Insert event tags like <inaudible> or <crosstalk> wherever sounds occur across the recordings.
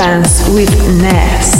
Trance with Ness.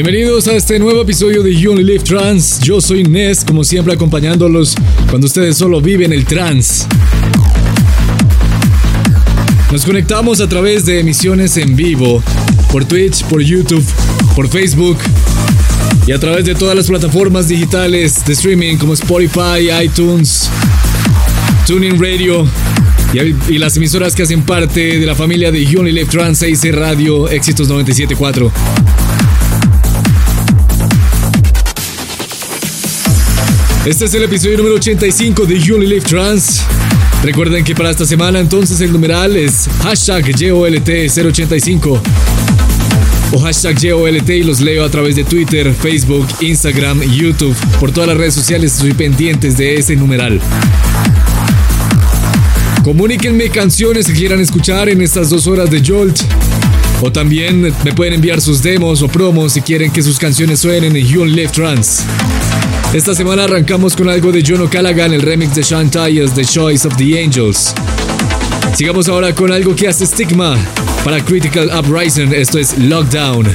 Bienvenidos a este nuevo episodio de You Live Trans. Yo soy Ness, como siempre acompañándolos cuando ustedes solo viven el trans. Nos conectamos a través de emisiones en vivo, por Twitch, por YouTube, por Facebook. y a través de todas las plataformas digitales de streaming como Spotify, iTunes, Tuning Radio y, las emisoras que hacen parte de la familia de Unilive Trans 6 Radio Éxitos 974. Este es el episodio número 85 de Unilive Trans. Recuerden que para esta semana entonces el numeral es hashtag YOLT085 o hashtag YOLT y los leo a través de Twitter, Facebook, Instagram YouTube. Por todas las redes sociales estoy pendientes de ese numeral. Comuníquenme canciones que quieran escuchar en estas dos horas de Jolt. O también me pueden enviar sus demos o promos si quieren que sus canciones suenen en You Live Trans. Esta semana arrancamos con algo de John O'Callaghan, el remix de Sean Tyers, The Choice of the Angels. Sigamos ahora con algo que hace Stigma para Critical Uprising, esto es Lockdown.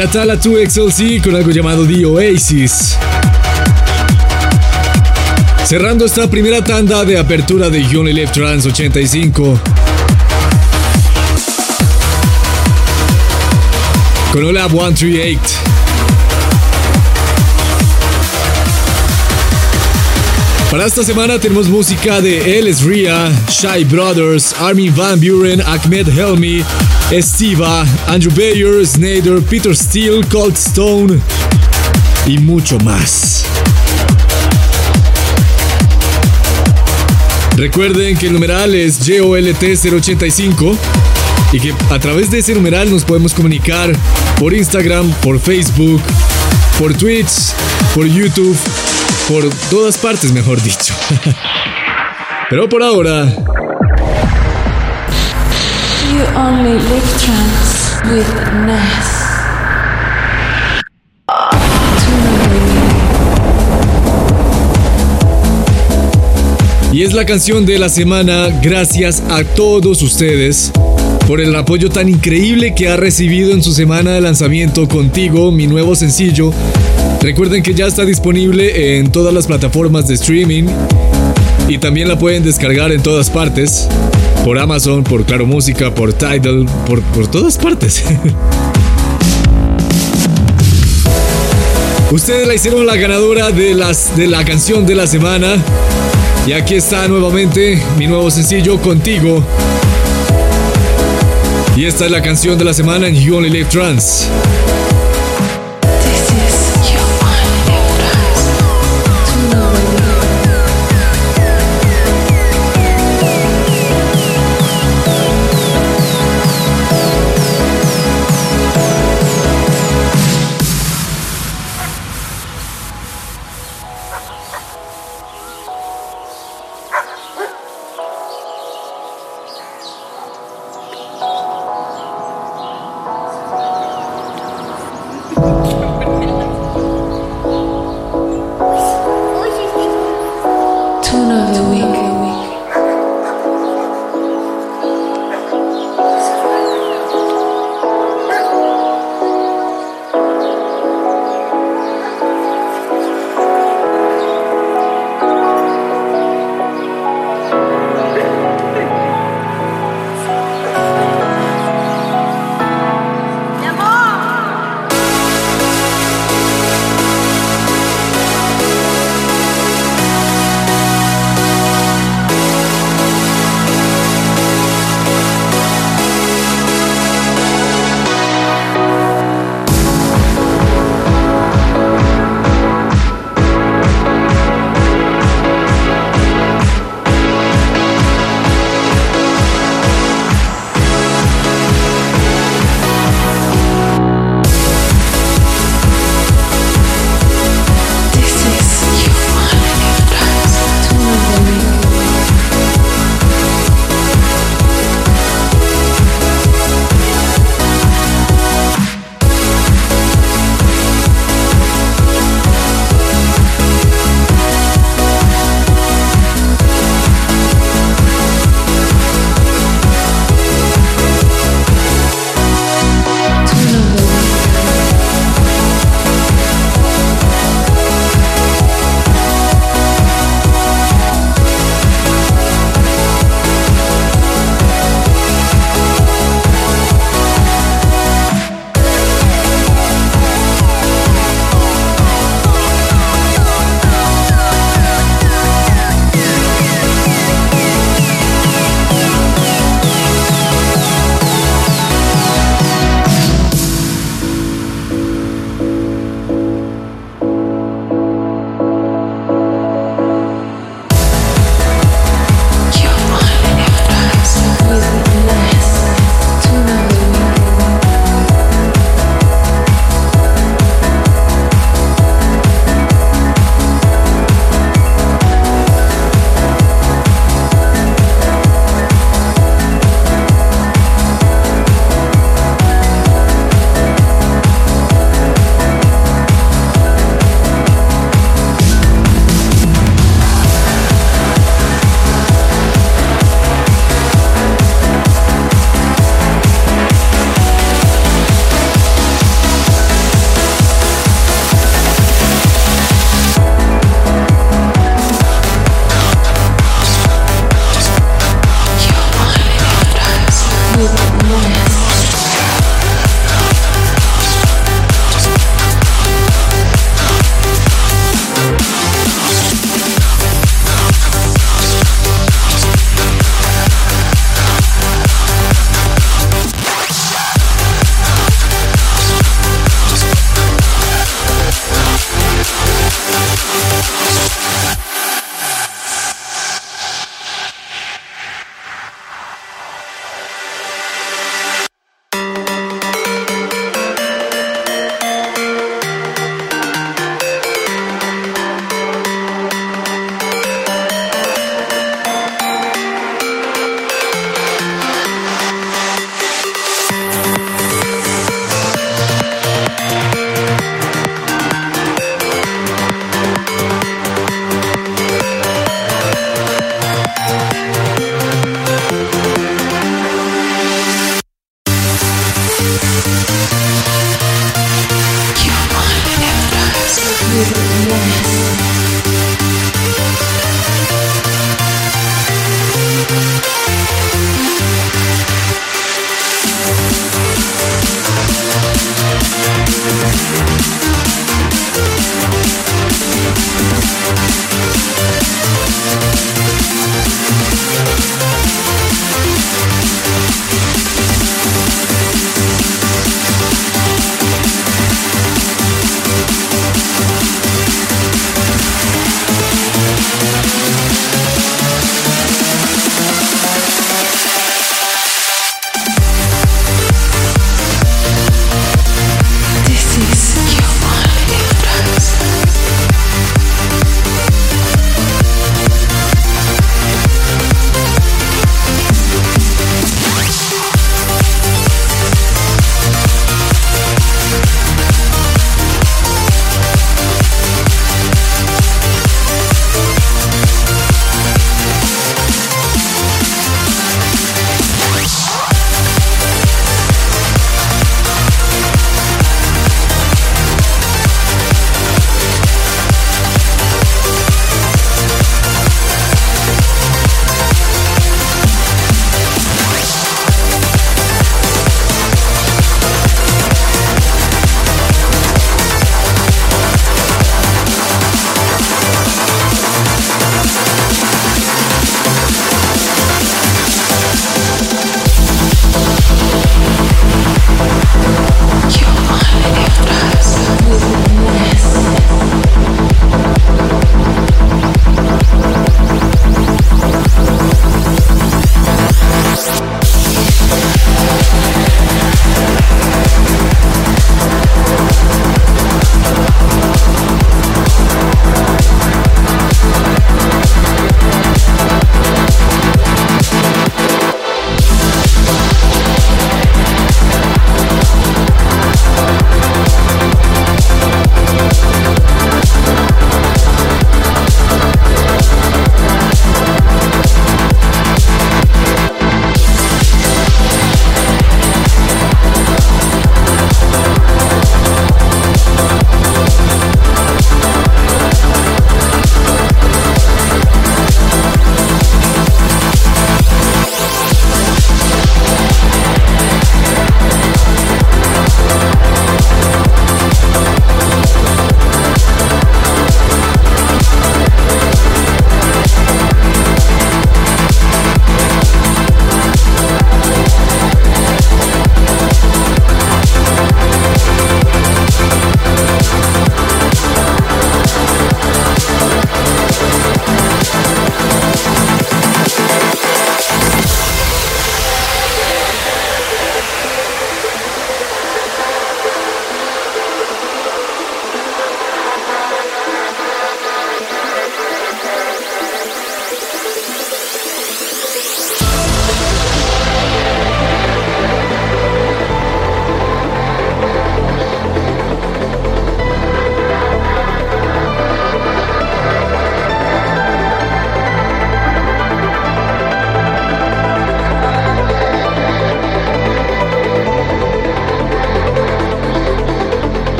Era Tala 2XLC con algo llamado The Oasis. Cerrando esta primera tanda de apertura de Only Live Trans 85. Con Olab 138. Para esta semana tenemos música de Ellis Ria, Shy Brothers, Armin Van Buren, Ahmed Helmi, Estiva, Andrew Bayer, Snyder, Peter Steele, Cold Stone y mucho más. Recuerden que el numeral es JOLT085 y que a través de ese numeral nos podemos comunicar por Instagram, por Facebook, por Twitch, por YouTube por todas partes, mejor dicho. <laughs> Pero por ahora. Only live trance with Ness. Y es la canción de la semana gracias a todos ustedes por el apoyo tan increíble que ha recibido en su semana de lanzamiento contigo, mi nuevo sencillo Recuerden que ya está disponible en todas las plataformas de streaming y también la pueden descargar en todas partes. Por Amazon, por Claro Música, por Tidal, por, por todas partes. <laughs> Ustedes la hicieron la ganadora de, las, de la canción de la semana. Y aquí está nuevamente mi nuevo sencillo contigo. Y esta es la canción de la semana en You Only Live Trans.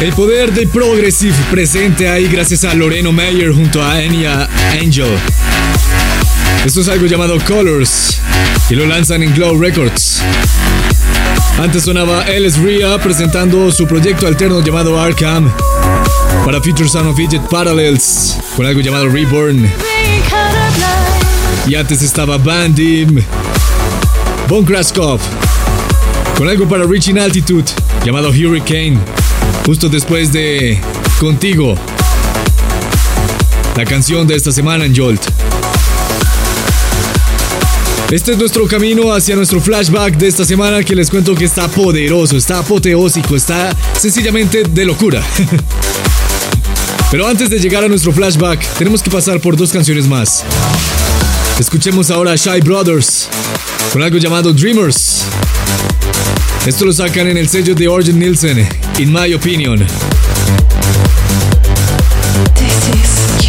El poder del Progressive presente ahí gracias a Loreno Meyer junto a Enya Angel. Esto es algo llamado Colors y lo lanzan en Glow Records. Antes sonaba Ellis Ria presentando su proyecto alterno llamado Arkham para Future Sound of Egypt Parallels con algo llamado Reborn. Y antes estaba Bandim, Von Kraskov, con algo para Reaching Altitude llamado Hurricane, justo después de Contigo, la canción de esta semana en Jolt. Este es nuestro camino hacia nuestro flashback de esta semana que les cuento que está poderoso, está apoteósico, está sencillamente de locura. <laughs> Pero antes de llegar a nuestro flashback, tenemos que pasar por dos canciones más. Escuchemos ahora a Shy Brothers con algo llamado Dreamers. Esto lo sacan en el sello de Orgen Nielsen, In My Opinion. This is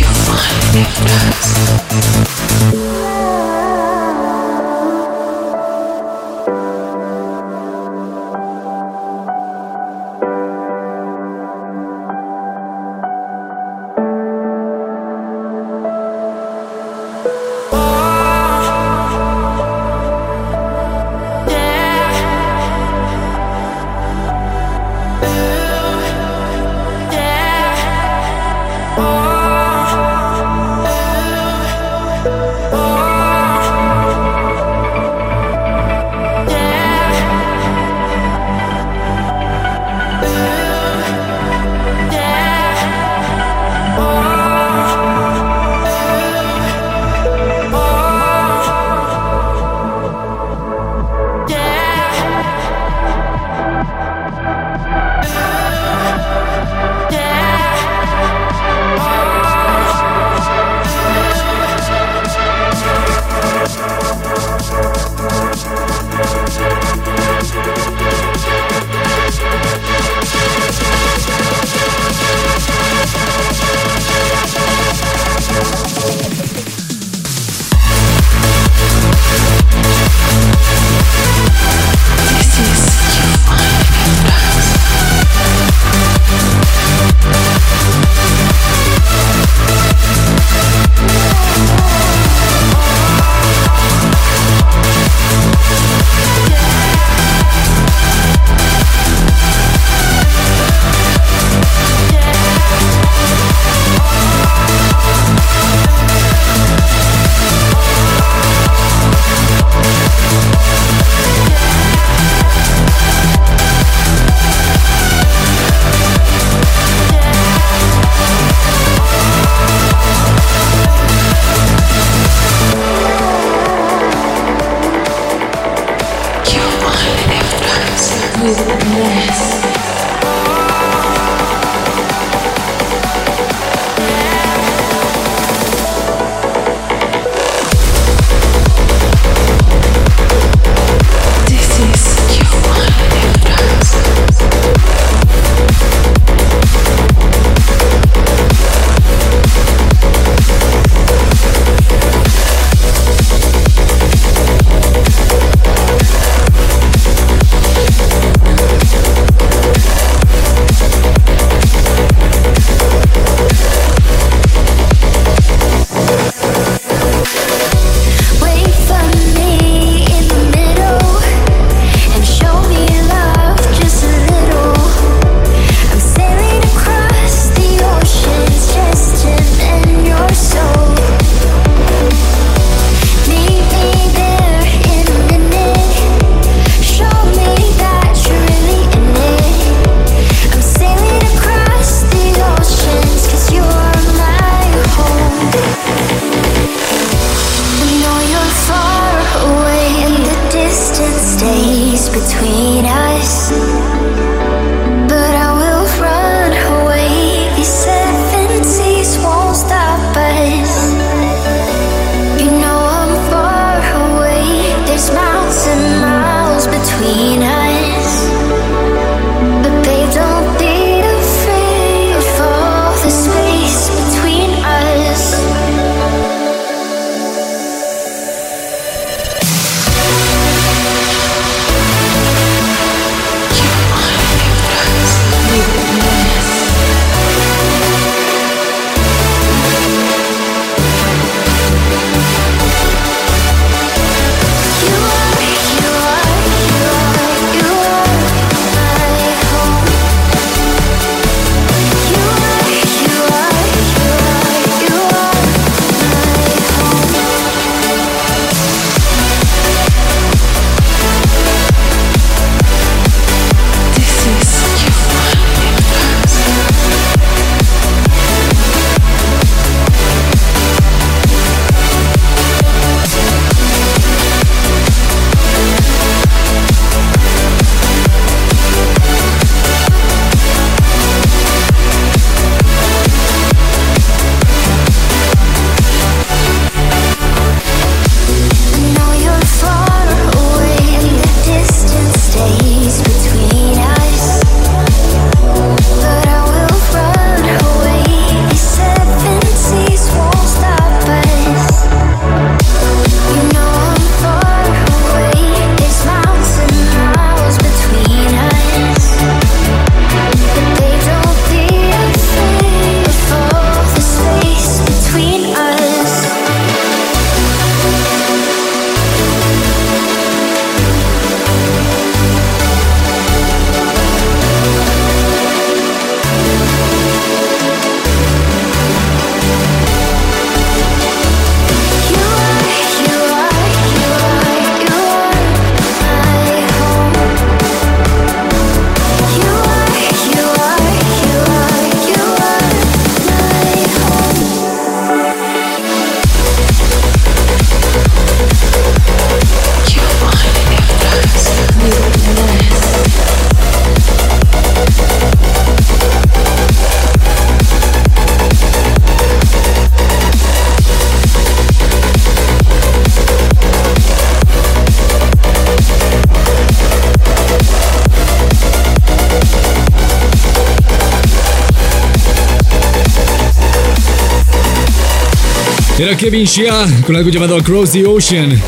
Era Kevin Shea con algo llamado Across the Ocean.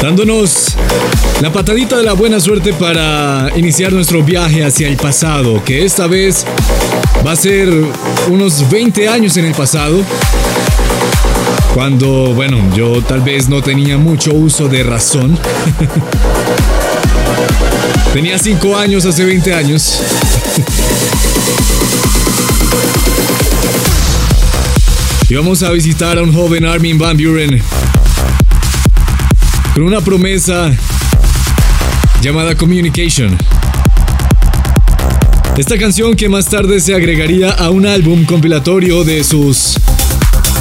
Dándonos la patadita de la buena suerte para iniciar nuestro viaje hacia el pasado, que esta vez va a ser unos 20 años en el pasado. Cuando, bueno, yo tal vez no tenía mucho uso de razón. <laughs> tenía 5 años hace 20 años. <laughs> y vamos a visitar a un joven Armin Van Buren con una promesa llamada Communication. Esta canción que más tarde se agregaría a un álbum compilatorio de sus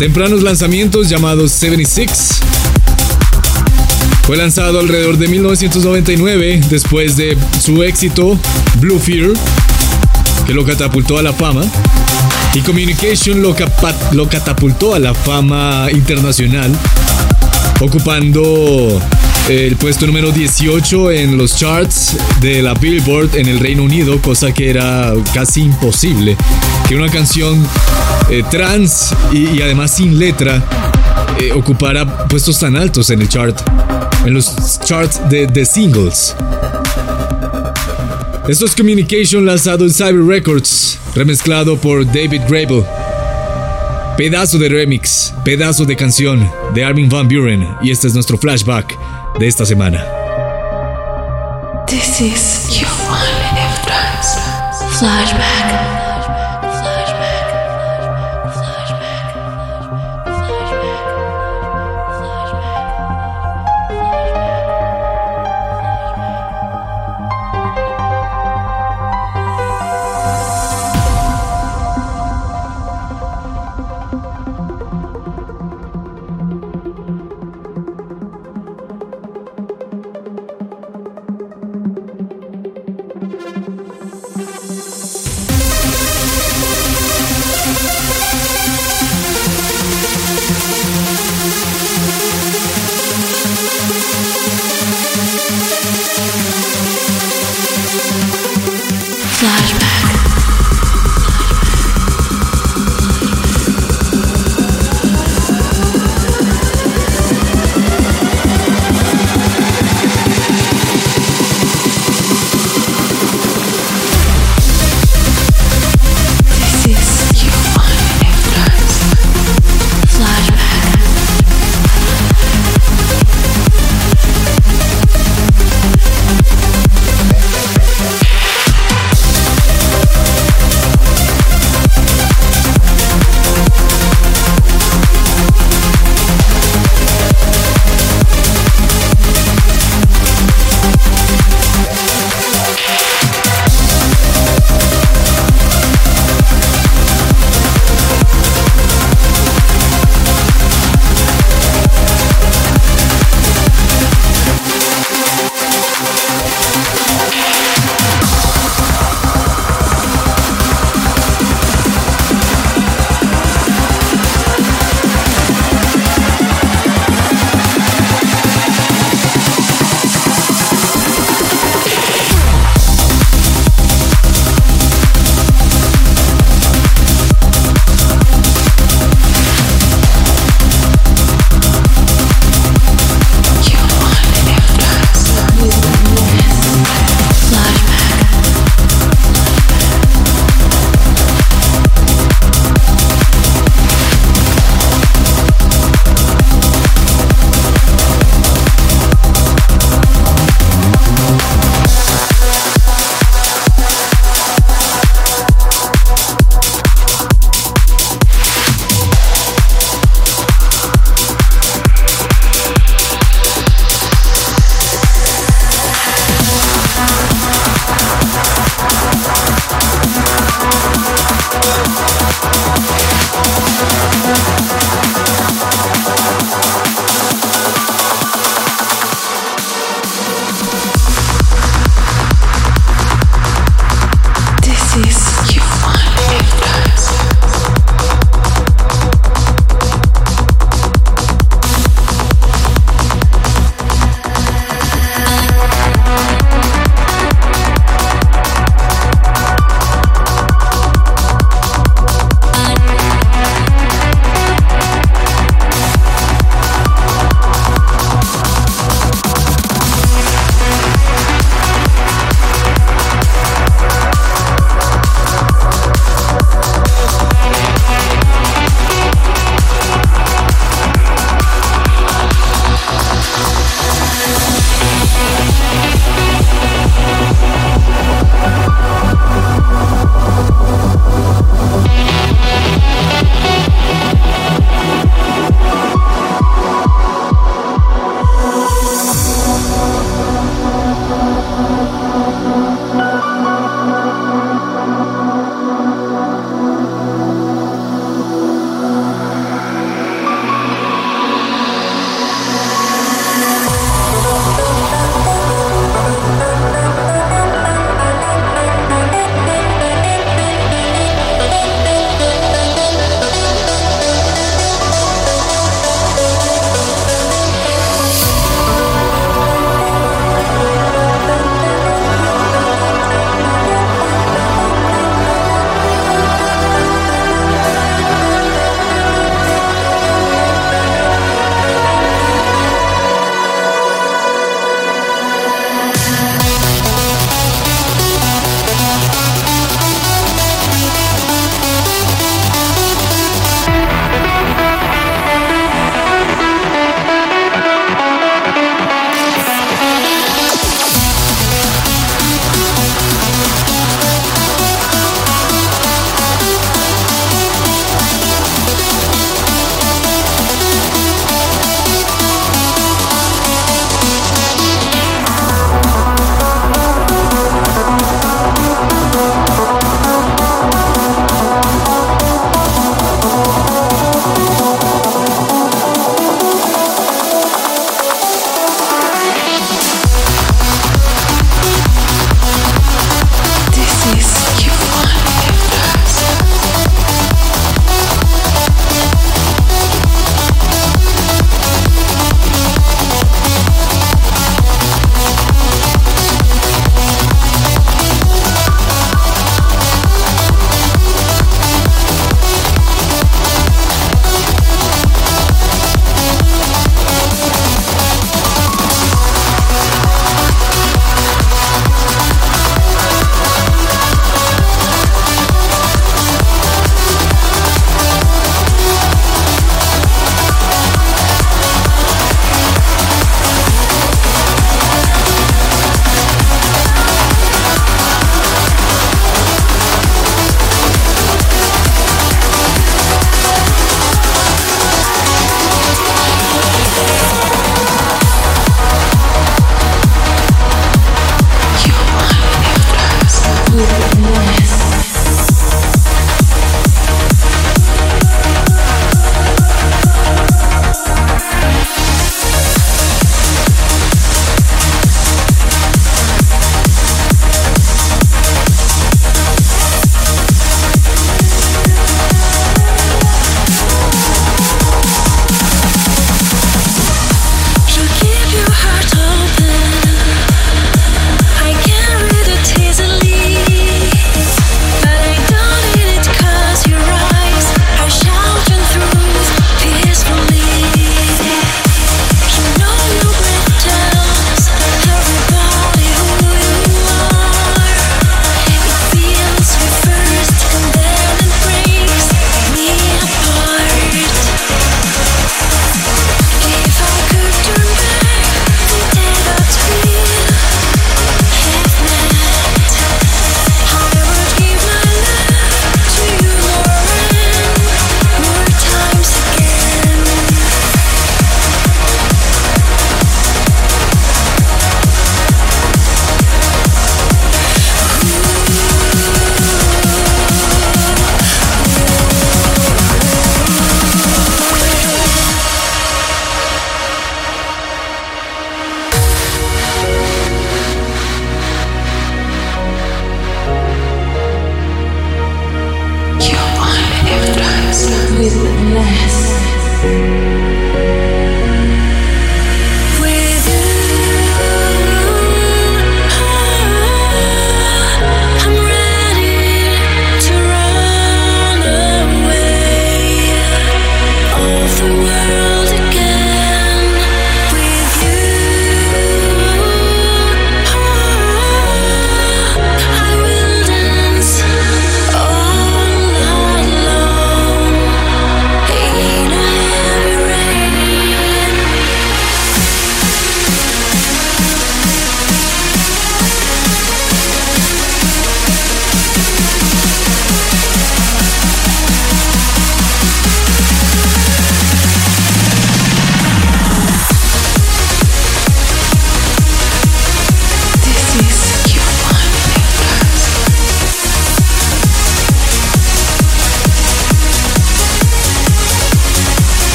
tempranos lanzamientos llamados 76. Fue lanzado alrededor de 1999 después de su éxito Blue Fear, que lo catapultó a la fama, y Communication lo, catapultó a la fama internacional, ocupando el puesto número 18 en los charts de la Billboard en el Reino Unido, cosa que era casi imposible que una canción eh, trans y, además sin letra eh, ocupara puestos tan altos en el chart, en los charts de, de singles. Esto es Communication lanzado en Cyber Records, remezclado por David Grable. Pedazo de remix, pedazo de canción de Armin Van Buren y este es nuestro flashback de esta semana. This is your flashback.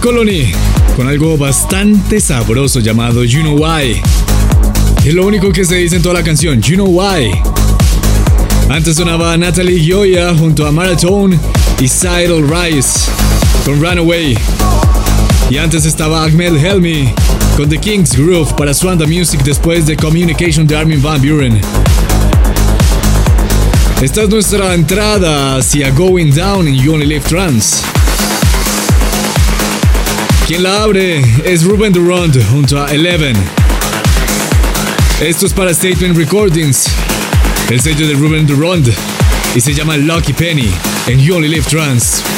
Colony, con algo bastante sabroso llamado You Know Why. Es lo único que se dice en toda la canción, You Know Why. Antes sonaba Natalie Gioia junto a Marathon y Sidle Rice con Runaway. Y antes estaba Ahmed Helmi con The King's Groove para Swanda Music después de Communication de Armin Van Buren. Esta es nuestra entrada hacia Going Down in You Only Live Trance. Quien la abre es Ruben Durand junto a Eleven. Esto es para Statement Recordings, el sello de Ruben Durand, y se llama Lucky Penny en You Only Live Trance.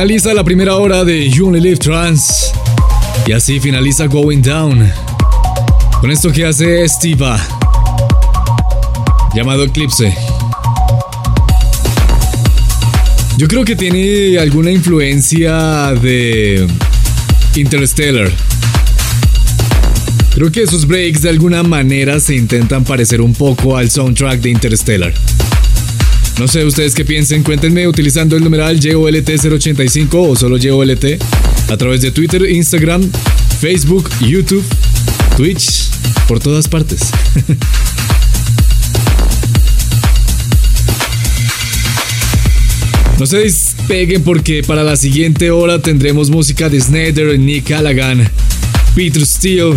Finaliza la primera hora de You Only Live Trans. Y así finaliza Going Down. Con esto que hace Steve llamado Eclipse. Yo creo que tiene alguna influencia de Interstellar. Creo que esos breaks de alguna manera se intentan parecer un poco al soundtrack de Interstellar. No sé ustedes qué piensen, cuéntenme utilizando el numeral JOLT085 o solo JOLT a través de Twitter, Instagram, Facebook, YouTube, Twitch, por todas partes. <laughs> No se despeguen porque para la siguiente hora tendremos música de Snyder, Nick Callaghan, Peter Steele,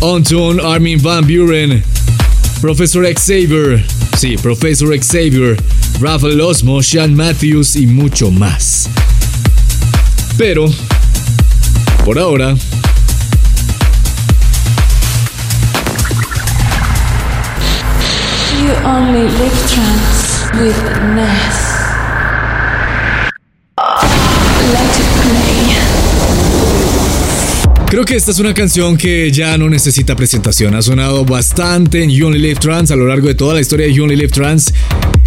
Anton Armin Van Buren, Professor Xavier, sí, Professor Xavier, Rafael Osmo, Sean Matthews y mucho más. Pero, por ahora, You only live with. Creo que esta es una canción que ya no necesita presentación. Ha sonado bastante en You Only Live Trans a lo largo de toda la historia de You Only Live Trans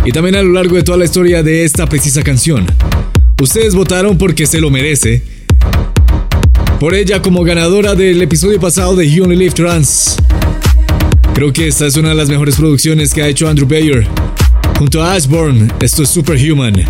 y también a lo largo de toda la historia de esta precisa canción. Ustedes votaron porque se lo merece. Por ella como ganadora del episodio pasado de You Only Live Trans. Creo que esta es una de las mejores producciones que ha hecho Andrew Bayer. Junto a Ashburn, esto es Superhuman.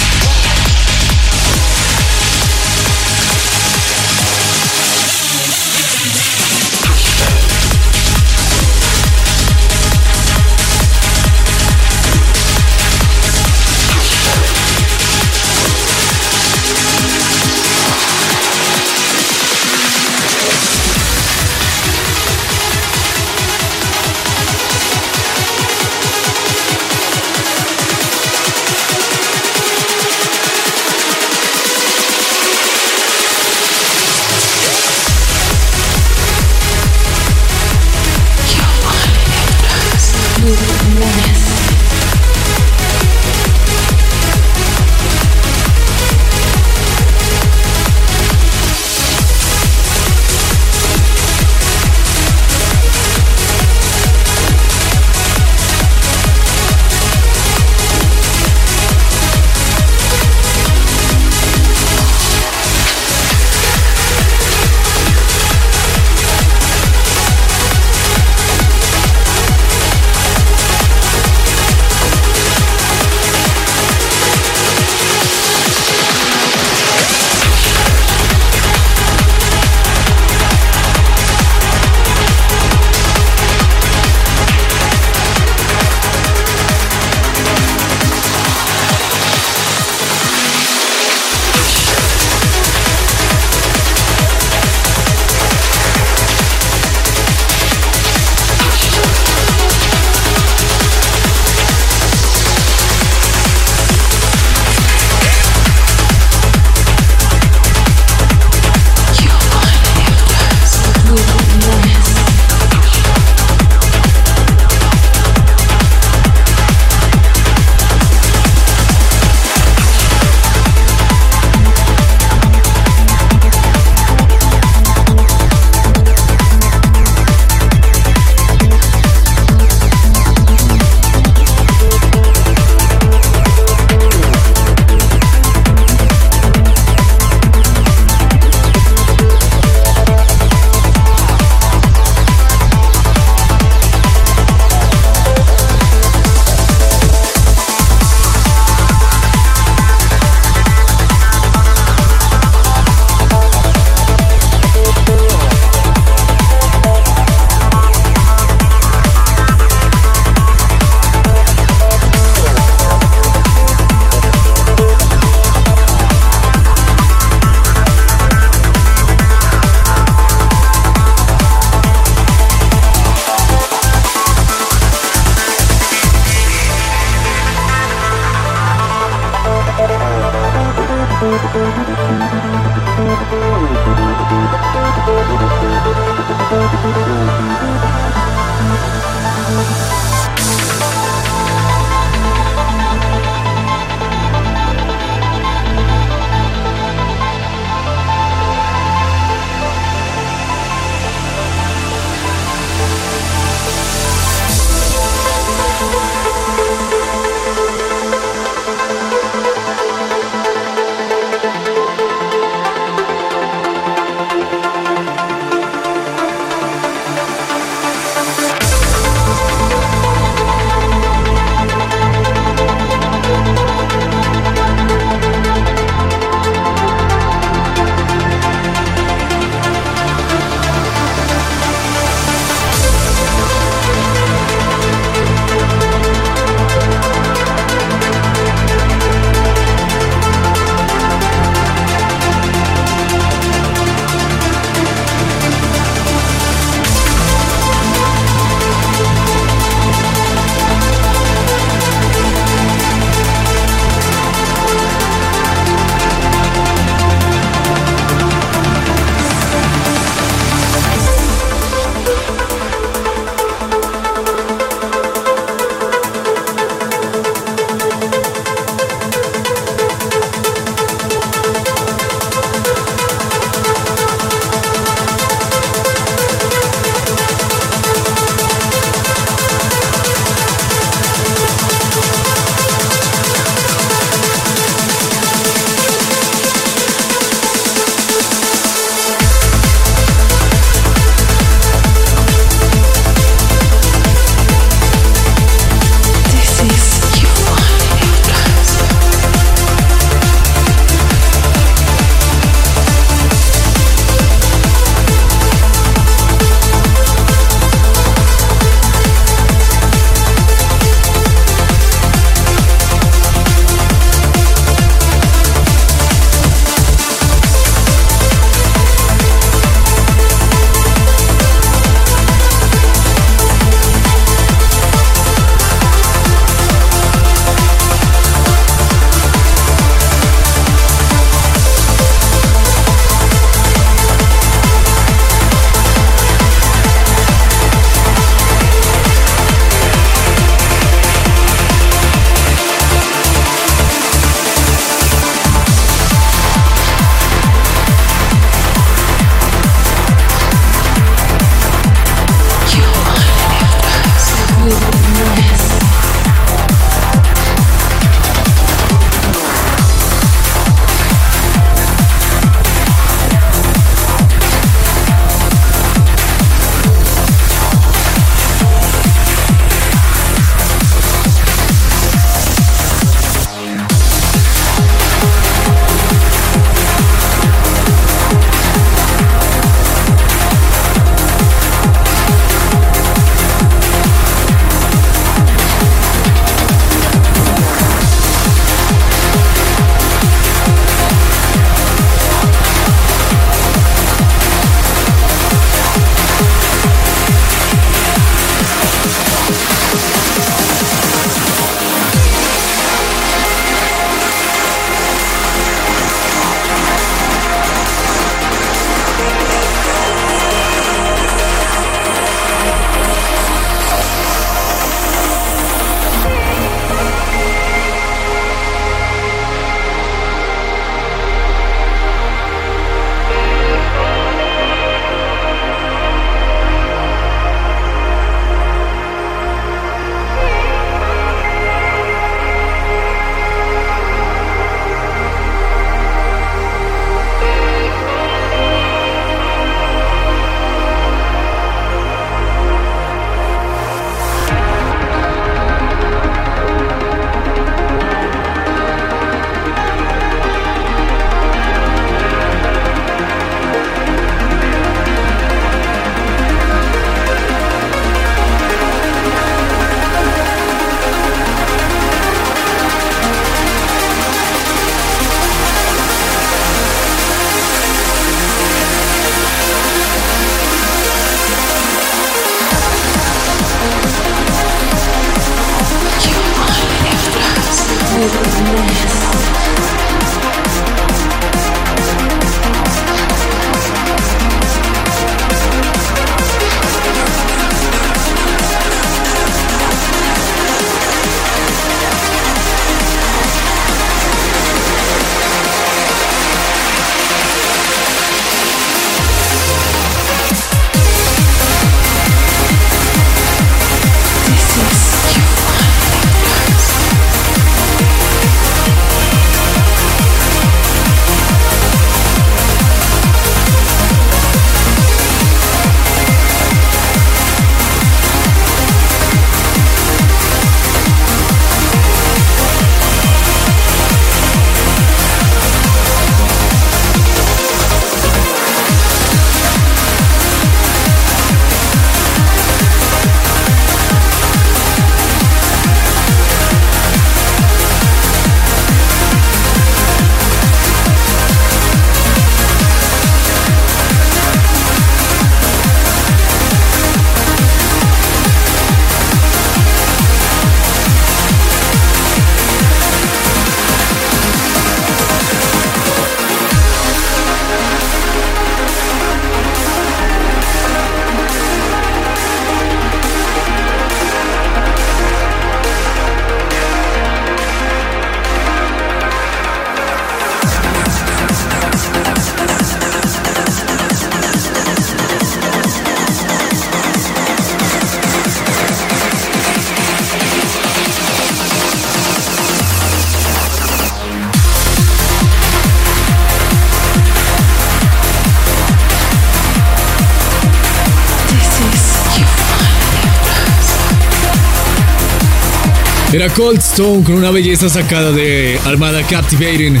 Cold Stone con una belleza sacada de Armada Captivating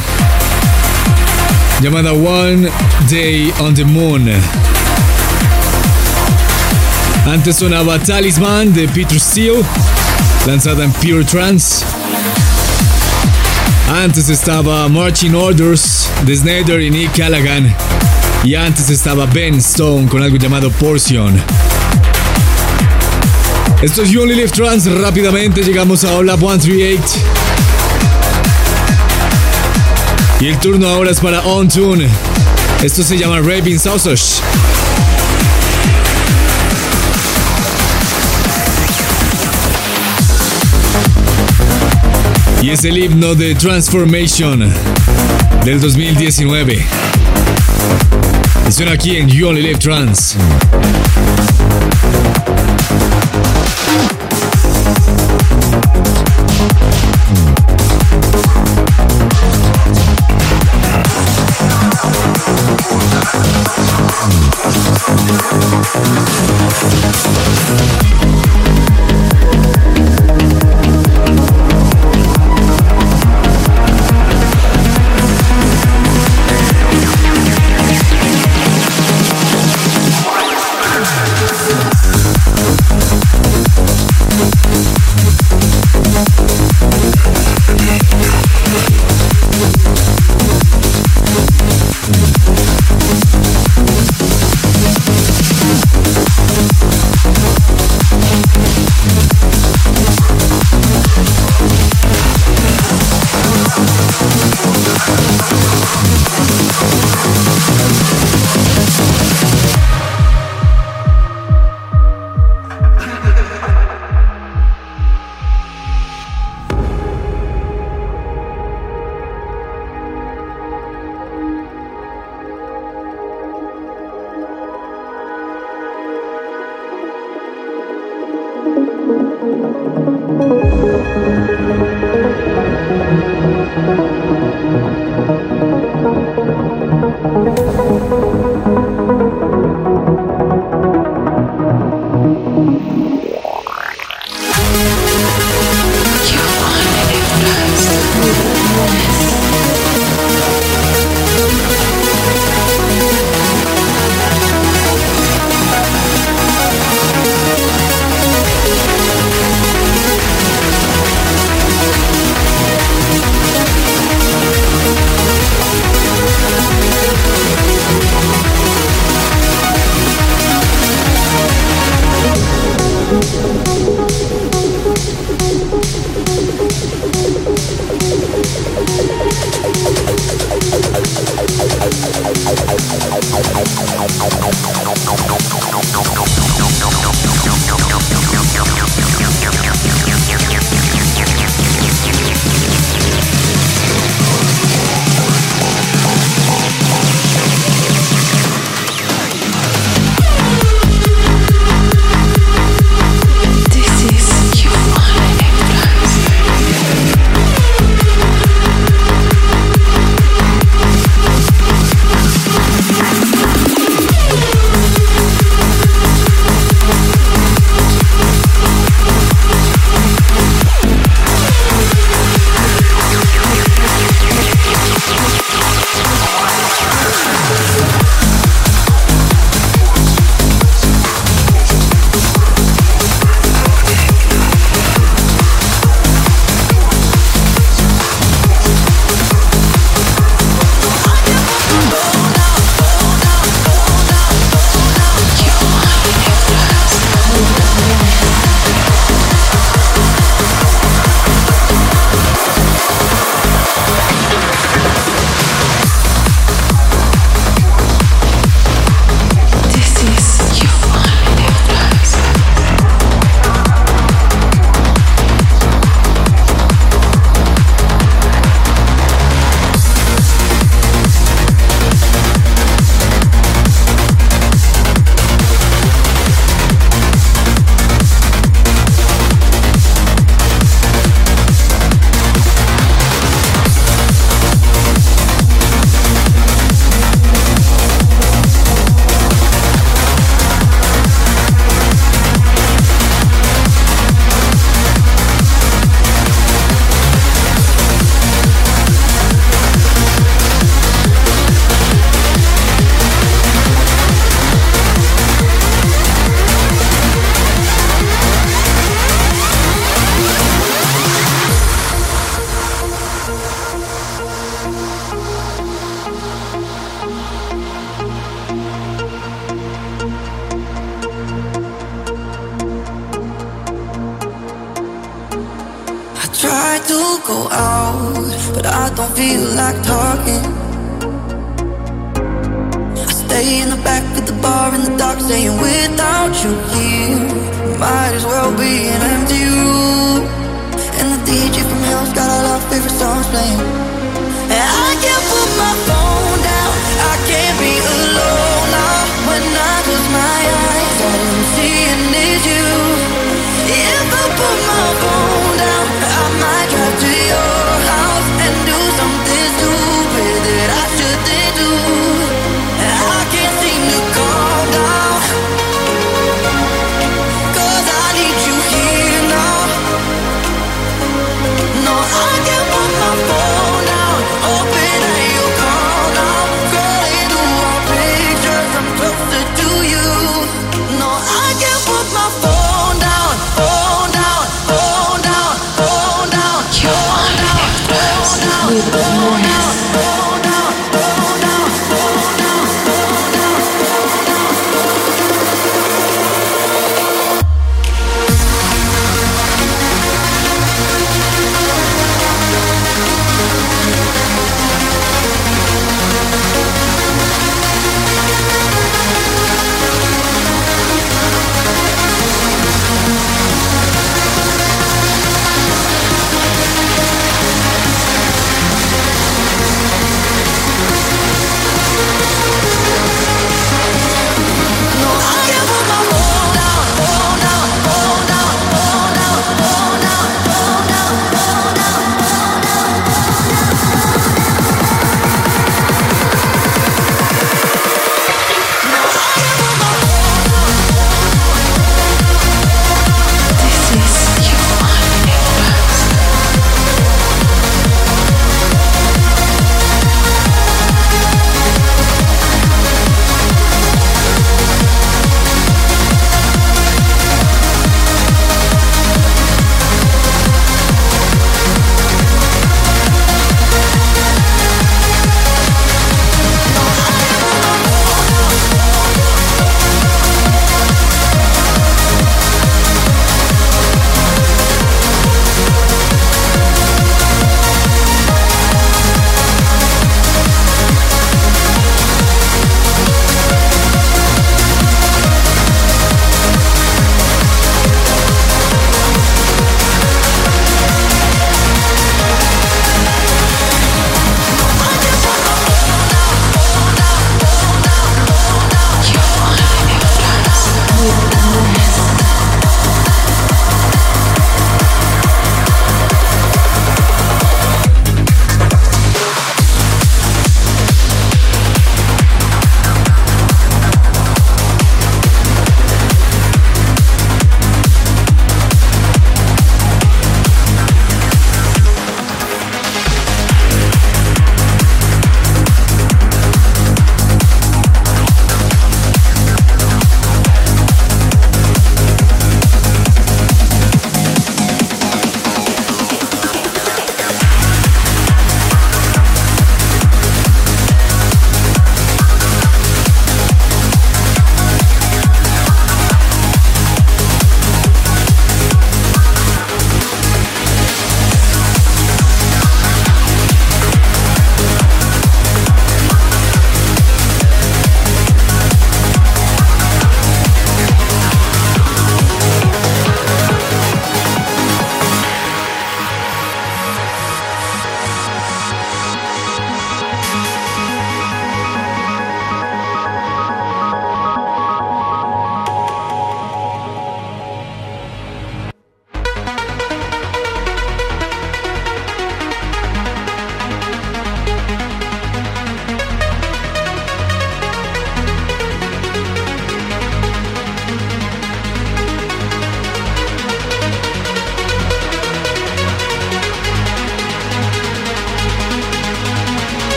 llamada One Day on the Moon. Antes sonaba Talisman de Peter Steele, lanzada en Pure Trance. Antes estaba Marching Orders de Snyder y Nick Callaghan. Y antes estaba Ben Stone con algo llamado Portion. Esto es You Only Live Trans. Rápidamente llegamos a Hola 138. Y el turno ahora es para On Tune. Esto se llama Raving Sausage. Y es el himno de Transformation del 2019. Y aquí en You Only Live Trans.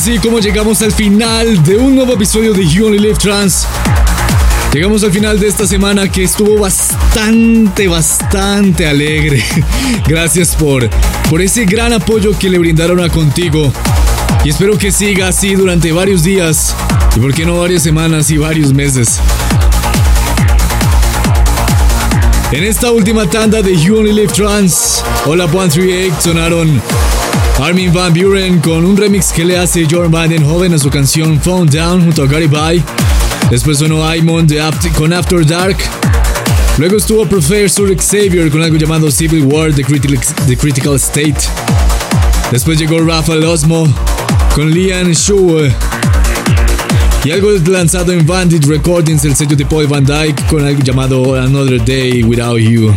Así como llegamos al final de un nuevo episodio de You Only Live Trans. Llegamos al final de esta semana que estuvo bastante, bastante alegre. <laughs> Gracias por, por ese gran apoyo que le brindaron a Contigo. Y espero que siga así durante varios días. Y por qué no varias semanas y varios meses. En esta última tanda de You Only Live Trans, Hola 138 sonaron Armin Van Buren con un remix que le hace Jordan Vandenhoven a su canción Phone Down junto a Gary Bye. Después sonó Aimon de con After Dark. Luego estuvo Professor Xavier con algo llamado Civil War The Critical, State. Después llegó Rafael Osmo con Lian Shu. Y algo lanzado en Bandit Recordings, el sello de Paul Van Dyke, con algo llamado Another Day Without You.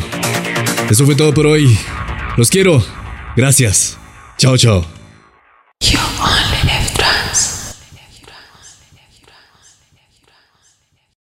Eso fue todo por hoy. Los quiero. Gracias. 瞧瞧